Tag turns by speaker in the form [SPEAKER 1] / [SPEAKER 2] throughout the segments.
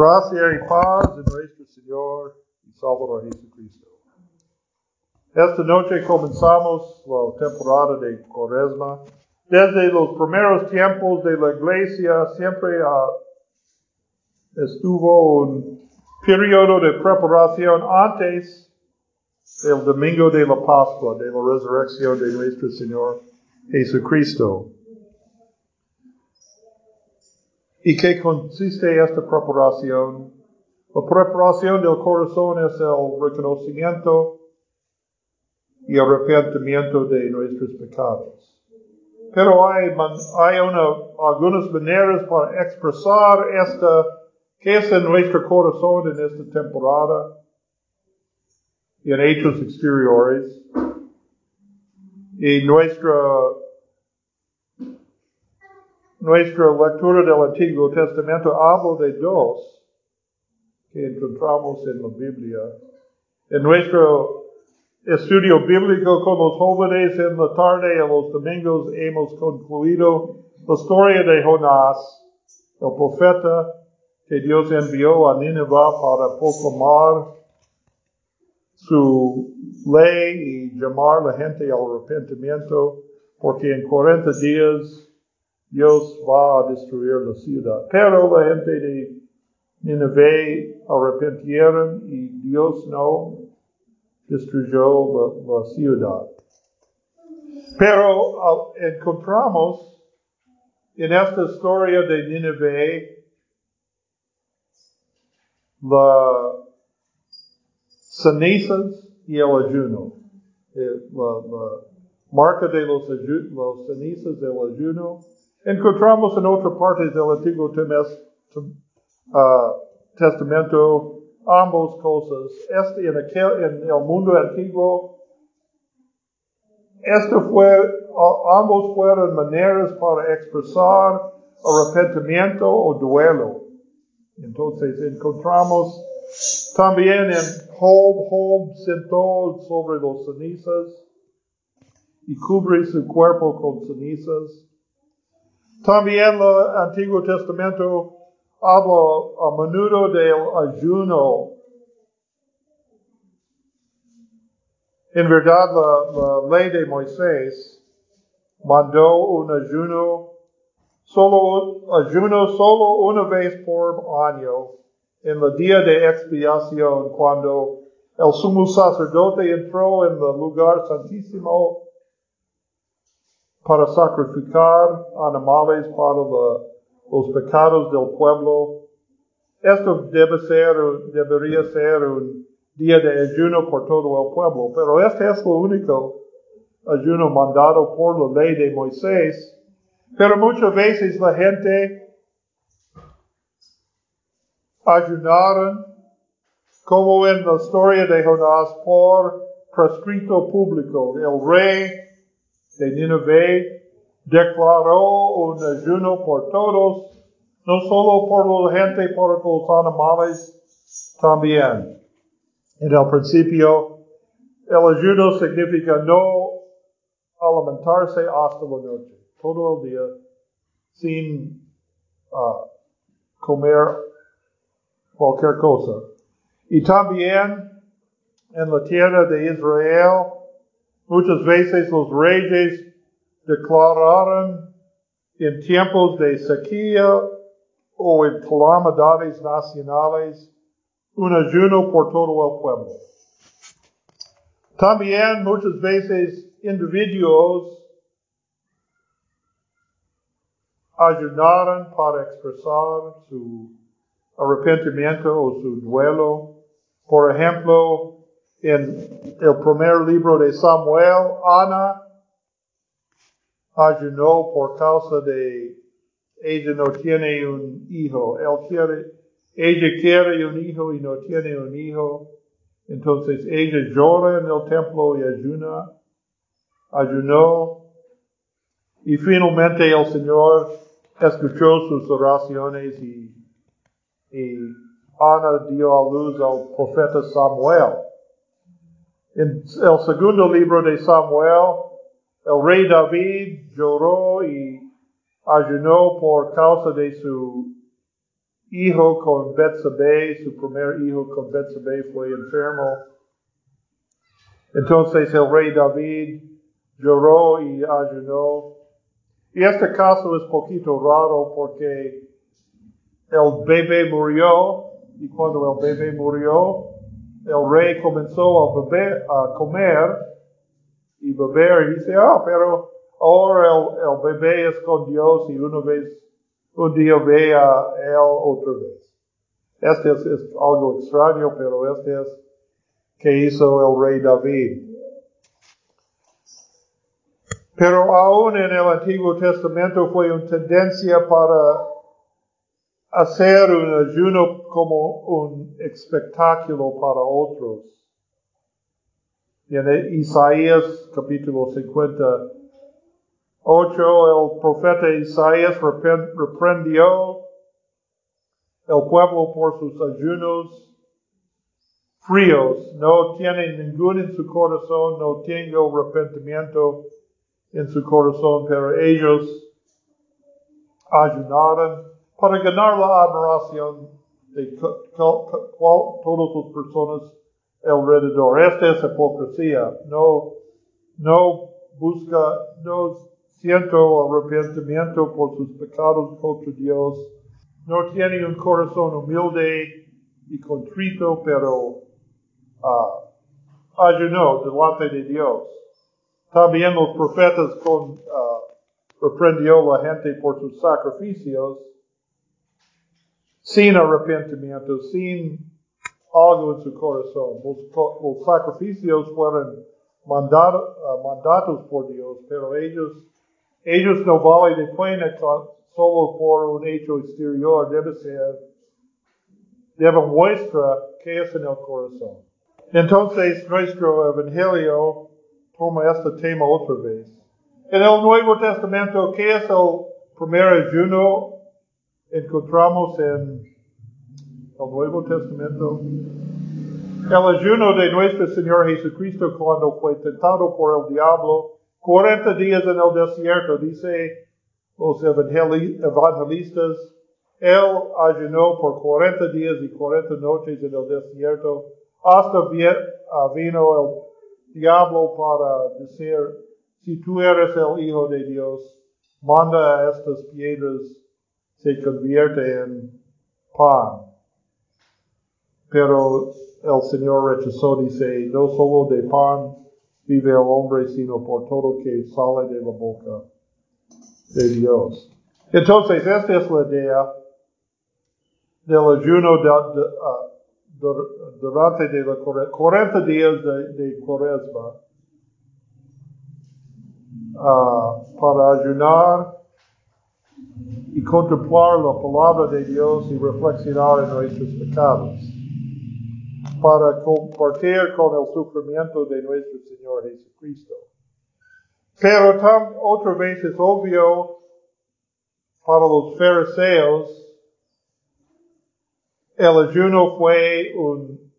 [SPEAKER 1] Gracia y paz de nuestro Señor y Salvador Jesucristo. Esta noche comenzamos la temporada de Cuaresma. Desde los primeros tiempos de la iglesia siempre uh, estuvo un periodo de preparación antes del domingo de la Pascua, de la resurrección de nuestro Señor Jesucristo. ¿Y qué consiste esta preparación? La preparación del corazón es el reconocimiento y arrepentimiento de nuestros pecados. Pero hay, hay una, algunas maneras para expresar esta, que es en nuestro corazón en esta temporada y en hechos exteriores. Y nuestra nuestra lectura del Antiguo Testamento habla de dos que encontramos en la Biblia. En nuestro estudio bíblico con los jóvenes en la tarde a los domingos hemos concluido la historia de Jonás, el profeta que Dios envió a Nínive para proclamar su ley y llamar la gente al arrepentimiento, porque en 40 días Dios va a destruir la ciudad. Pero la gente de Nineveh arrepintieron y Dios no destruyó la, ciudad. Pero encontramos en esta historia de Nineveh las cenizas y el ayuno. Eh, la, marca de los, los cenizas del ayuno Encontramos en otra parte del Antiguo uh, Testamento ambos cosas. Este en el mundo antiguo, esto fue, ambos fueron maneras para expresar arrepentimiento o duelo. Entonces encontramos también en Job, Job sentó sobre los cenizas y cubre su cuerpo con cenizas. También el Antiguo Testamento habla a menudo del ayuno. En verdad, la, ley de Moisés mandó un ayuno, solo ayuno solo una vez por año, en el día de expiación, cuando el sumo sacerdote entró en el lugar santísimo para sacrificar animales para los pecados del pueblo. Esto debe ser, debería ser un día de ayuno por todo el pueblo, pero este es lo único ayuno mandado por la ley de Moisés. Pero muchas veces la gente ayunaron, como en la historia de Jonás, por prescrito público. El rey de Nineveh declaró un ayuno por todos, no solo por la gente, por los animales también. En el principio, el ayuno significa no alimentarse hasta la noche, todo el día, sin uh, comer cualquier cosa. Y también en la tierra de Israel, Muchas veces los reyes declararon en tiempos de sequía o en calamidades nacionales un ayuno por todo el pueblo. También muchas veces individuos ayunaron para expresar su arrepentimiento o su duelo. Por ejemplo, en el primer libro de Samuel, Ana ayunó por causa de ella no tiene un hijo. Él quiere, ella quiere un hijo y no tiene un hijo. Entonces ella llora en el templo y ayuna, ayunó. Y finalmente el Señor escuchó sus oraciones y, y Ana dio a luz al profeta Samuel. En el segundo libro de Samuel, el rey David lloró y ayunó por causa de su hijo con Betsabé, su primer hijo con Betsabé fue enfermo. Entonces el rey David lloró y ayunó. Y este caso es poquito raro porque el bebé murió y cuando el bebé murió, el rey comenzó a, beber, a comer y beber y dice, ah, pero ahora el, bebé es con Dios y una vez, un día ve a él otra vez. Este es, es algo extraño, pero este es que hizo el rey David. Pero aún en el Antiguo Testamento fue una tendencia para hacer un ayuno como un espectáculo para otros. En Isaías capítulo 58, el profeta Isaías reprendió el pueblo por sus ayunos fríos. No tienen ningún en su corazón, no tengo arrepentimiento en su corazón, pero ellos ayunaron para ganar la admiración de todas las personas alrededor. Esta es hipocresía. No, no busca, no siento arrepentimiento por sus pecados contra Dios. No tiene un corazón humilde y contrito, pero uh, ayunó delante de Dios. También los profetas con, uh, reprendió la gente por sus sacrificios sin arrepentimiento, sin algo en su corazón. Los, sacrificios fueron mandados, uh, mandatos por Dios, pero ellos, ellos no valen de pena solo por un hecho exterior, debe ser, debe muestra qué es en el corazón. Entonces, nuestro evangelio toma este tema otra vez. En el Nuevo Testamento, ¿qué es el primer ayuno encontramos en el Nuevo Testamento. El ayuno de nuestro Señor Jesucristo cuando fue tentado por el diablo, 40 días en el desierto, dice los evangelistas, él ayunó por 40 días y 40 noches en el desierto, hasta ah, vino el diablo para decir, si tú eres el Hijo de Dios, manda a estas piedras se convierte en pan. Pero el Señor rechazó, dice, no solo de pan vive el hombre, sino por todo que sale de la boca de Dios. Entonces, esta es la idea del ayuno ah, durante de la 40 días de, de cuaresma ah, para ayunar y contemplar la palabra de Dios y reflexionar en nuestros pecados, para compartir con el sufrimiento de nuestro Señor Jesucristo. Pero otra vez es obvio para los fariseos, el ayuno fue un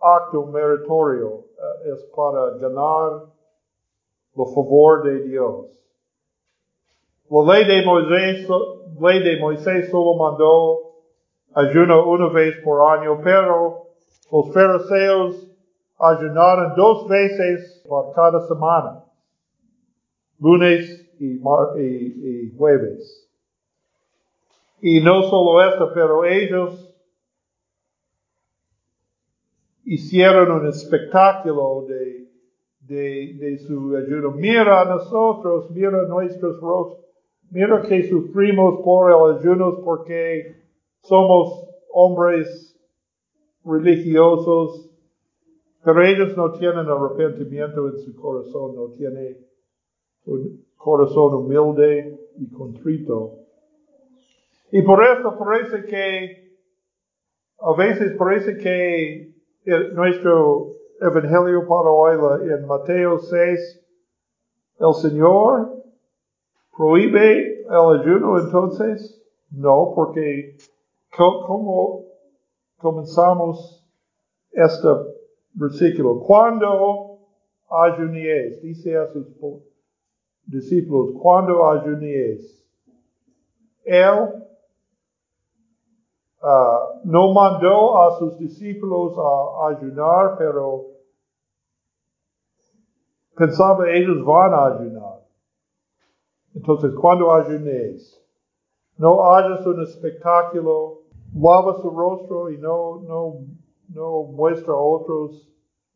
[SPEAKER 1] acto meritorio, eh, es para ganar el favor de Dios. La ley de Moisés, ley de Moisés solo mandó ayuno una vez por año, pero los fariseos ayunaron dos veces por cada semana, lunes y, jueves. Y no solo esto, pero ellos hicieron un espectáculo de, de, de su ayuno. Mira a nosotros, mira nuestros rostros Mira que sufrimos por el ayuno porque somos hombres religiosos, pero ellos no tienen arrepentimiento en su corazón, no tienen un corazón humilde y contrito. Y por eso parece que, a veces parece que nuestro evangelio para hoy en Mateo 6, el Señor ¿Prohíbe el ayuno entonces? No, porque ¿cómo comenzamos este versículo? Cuando ayunéis, dice a sus discípulos, cuando ayunéis. Él uh, no mandó a sus discípulos a ayunar, pero pensaba ellos van a ayunar. Entonces, cuando ayunéis, no hagas un espectáculo, lava su rostro y no, no, no muestra a otros,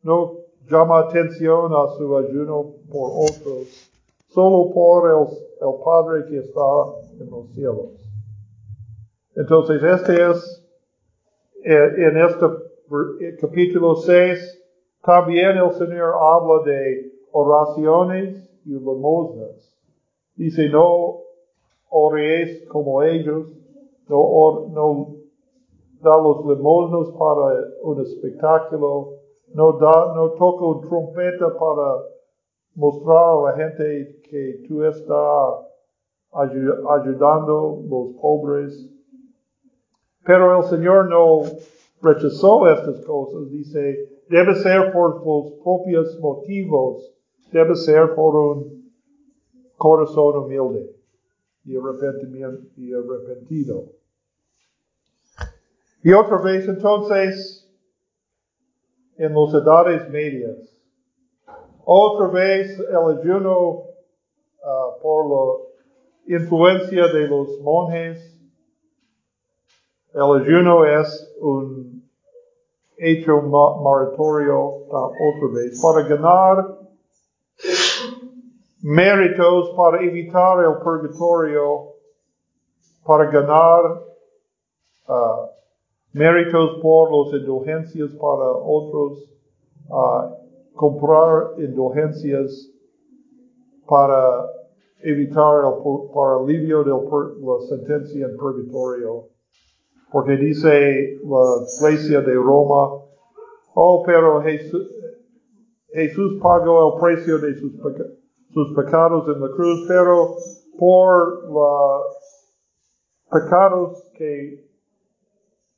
[SPEAKER 1] no llama atención a su ayuno por otros, solo por el, el Padre que está en los cielos. Entonces, este es, eh, en este capítulo 6, también el Señor habla de oraciones y limosnas. Dice, no oréis como ellos, no, no da los limosnos para un espectáculo, no, da, no toca un trompeta para mostrar a la gente que tú estás ayudando a los pobres. Pero el Señor no rechazó estas cosas. Dice, debe ser por tus propios motivos, debe ser por un corazón humilde y arrepentido. Y otra vez entonces, en las edades medias, otra vez el ayuno uh, por la influencia de los monjes, el ayuno es un hecho moratorio uh, otra vez para ganar méritos para evitar el purgatorio, para ganar uh, méritos por las indulgencias para otros, uh, comprar indulgencias para evitar el para alivio de la sentencia en purgatorio. Porque dice la iglesia de Roma, oh, pero Jesús, Jesús pagó el precio de sus pecados sus pecados en la cruz, pero por los pecados que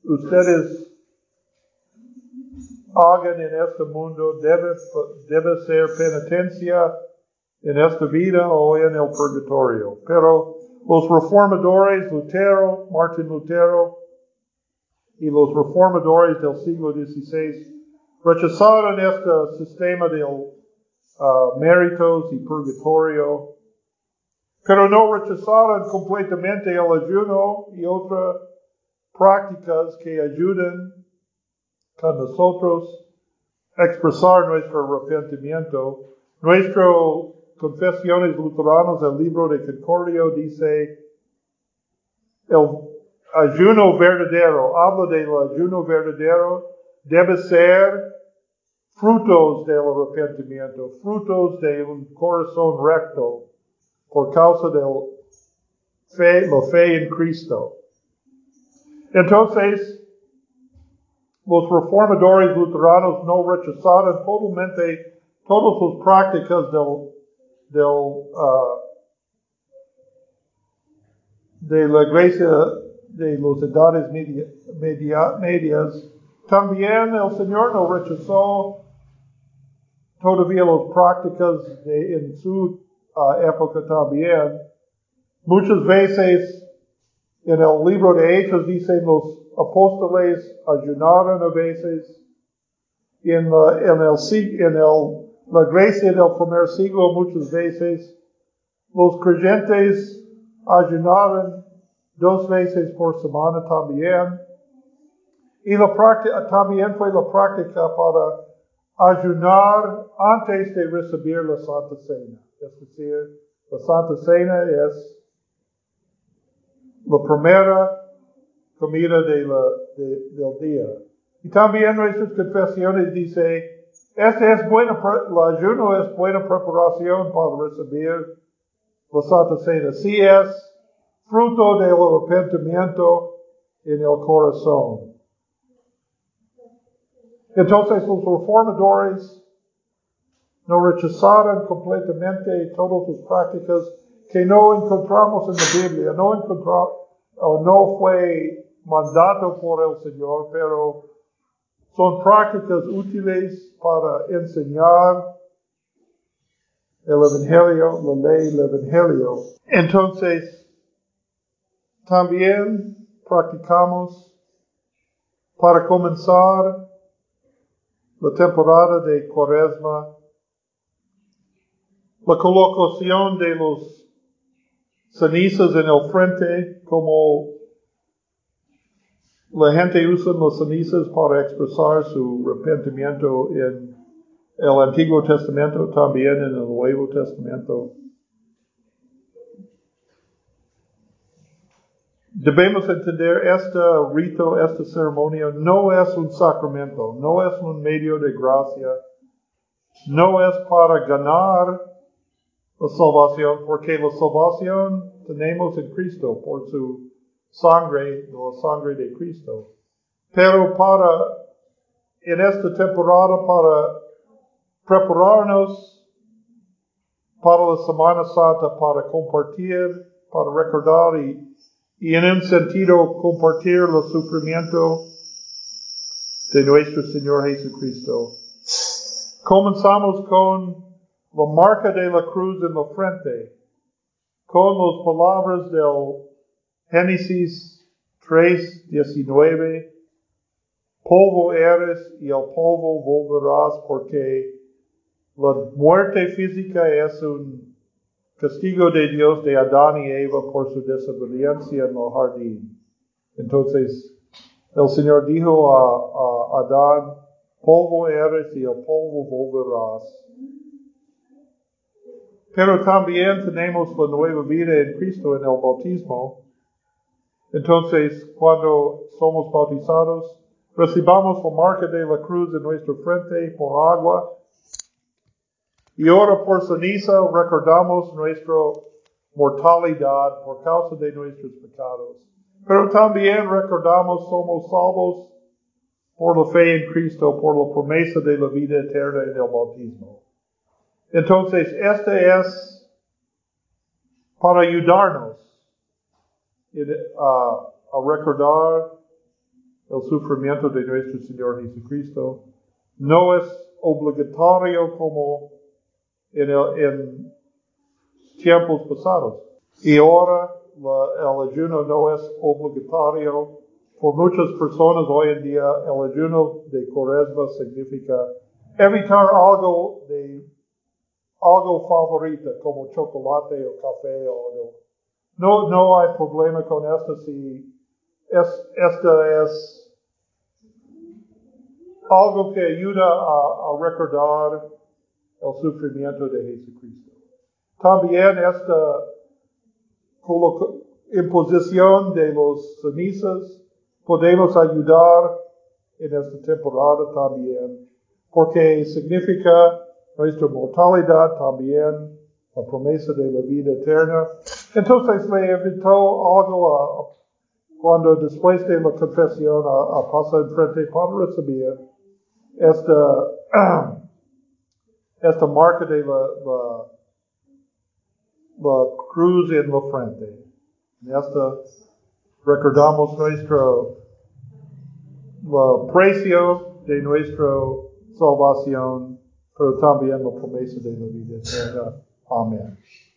[SPEAKER 1] ustedes hagan en este mundo debe, ser penitencia en esta vida o en el purgatorio. Pero los reformadores, Lutero, Martín Lutero, y los reformadores del siglo XVI rechazaron este sistema del uh, méritos y purgatorio, pero no rechazaron completamente el ayuno y otras prácticas que ayudan a nosotros a expresar nuestro arrepentimiento. Nuestro Confesiones Luteranos, el libro de Concordio, dice, el ayuno verdadero, habla del ayuno verdadero, debe ser frutos del arrepentimiento, frutos de un corazón recto por causa de fe, la fe en Cristo. Entonces, los reformadores luteranos no rechazaron totalmente todas sus prácticas del, uh, de la iglesia de los edades media, media, medias. También el Señor no rechazó todavía las prácticas de, en su uh, época también. Muchas veces en el libro de Hechos dicen los apóstoles ayunaron a veces. En, la, en, el, en el, la iglesia del primer siglo muchas veces los creyentes ayunaron dos veces por semana también. Y la práctica, también fue la práctica para ayunar antes de recibir la Santa Cena. Es decir, la Santa Cena es la primera comida de la, de, del día. Y también nuestras confesiones dice, este es buena, el ayuno es buena preparación para recibir la Santa Cena. Si es fruto del arrepentimiento en el corazón. Entonces los reformadores no rechazaron completamente todas sus prácticas que no encontramos en la Biblia, no encontramos, o no fue mandato por el Señor, pero son prácticas útiles para enseñar el Evangelio, la ley del Evangelio. Entonces, también practicamos para comenzar la temporada de Cuaresma, la colocación de los cenizas en el frente, como la gente usa las cenizas para expresar su arrepentimiento en el Antiguo Testamento, también en el Nuevo Testamento. Debemos entender este rito, esta ceremonia no es un sacramento, no es un medio de gracia, no es para ganar la salvación, porque la salvación tenemos en Cristo por su sangre, la sangre de Cristo. Pero para, en esta temporada, para prepararnos para la Semana Santa, para compartir, para recordar y y en un sentido compartir el sufrimiento de nuestro Señor Jesucristo. Comenzamos con la marca de la cruz en la frente, con las palabras del Génesis 3, 19, polvo eres y el polvo volverás porque la muerte física es un castigo de Dios de Adán y Eva por su desobediencia en el jardín. Entonces, el Señor dijo a, Adán, polvo eres y el polvo volverás. Pero también tenemos la nueva vida en Cristo en el bautismo. Entonces, cuando somos bautizados, recibamos la marca de la cruz en nuestra frente por agua y ahora por ceniza recordamos nuestra mortalidad por causa de nuestros pecados. Pero también recordamos somos salvos por la fe en Cristo, por la promesa de la vida eterna en el bautismo. Entonces, este es para ayudarnos a recordar el sufrimiento de nuestro Señor Jesucristo. No es obligatorio como en, tiempos pasados. Y ahora el ayuno no es obligatorio. Por muchas personas hoy en día el ayuno de cuaresma significa evitar algo de algo favorito como chocolate o café o. No, no hay problema con esto si es, esto es algo que ayuda a recordar el sufrimiento de Jesucristo. También esta imposición de los cenizas podemos ayudar en esta temporada también, porque significa nuestra mortalidad también, la promesa de la vida eterna. Entonces le invitó algo a, cuando después de la confesión a, a pasar enfrente para recibir esta esta marca de la, la, la cruz en la frente. En esta recordamos nuestro la precio de nuestra salvación, pero también la promesa de la vida. Amén.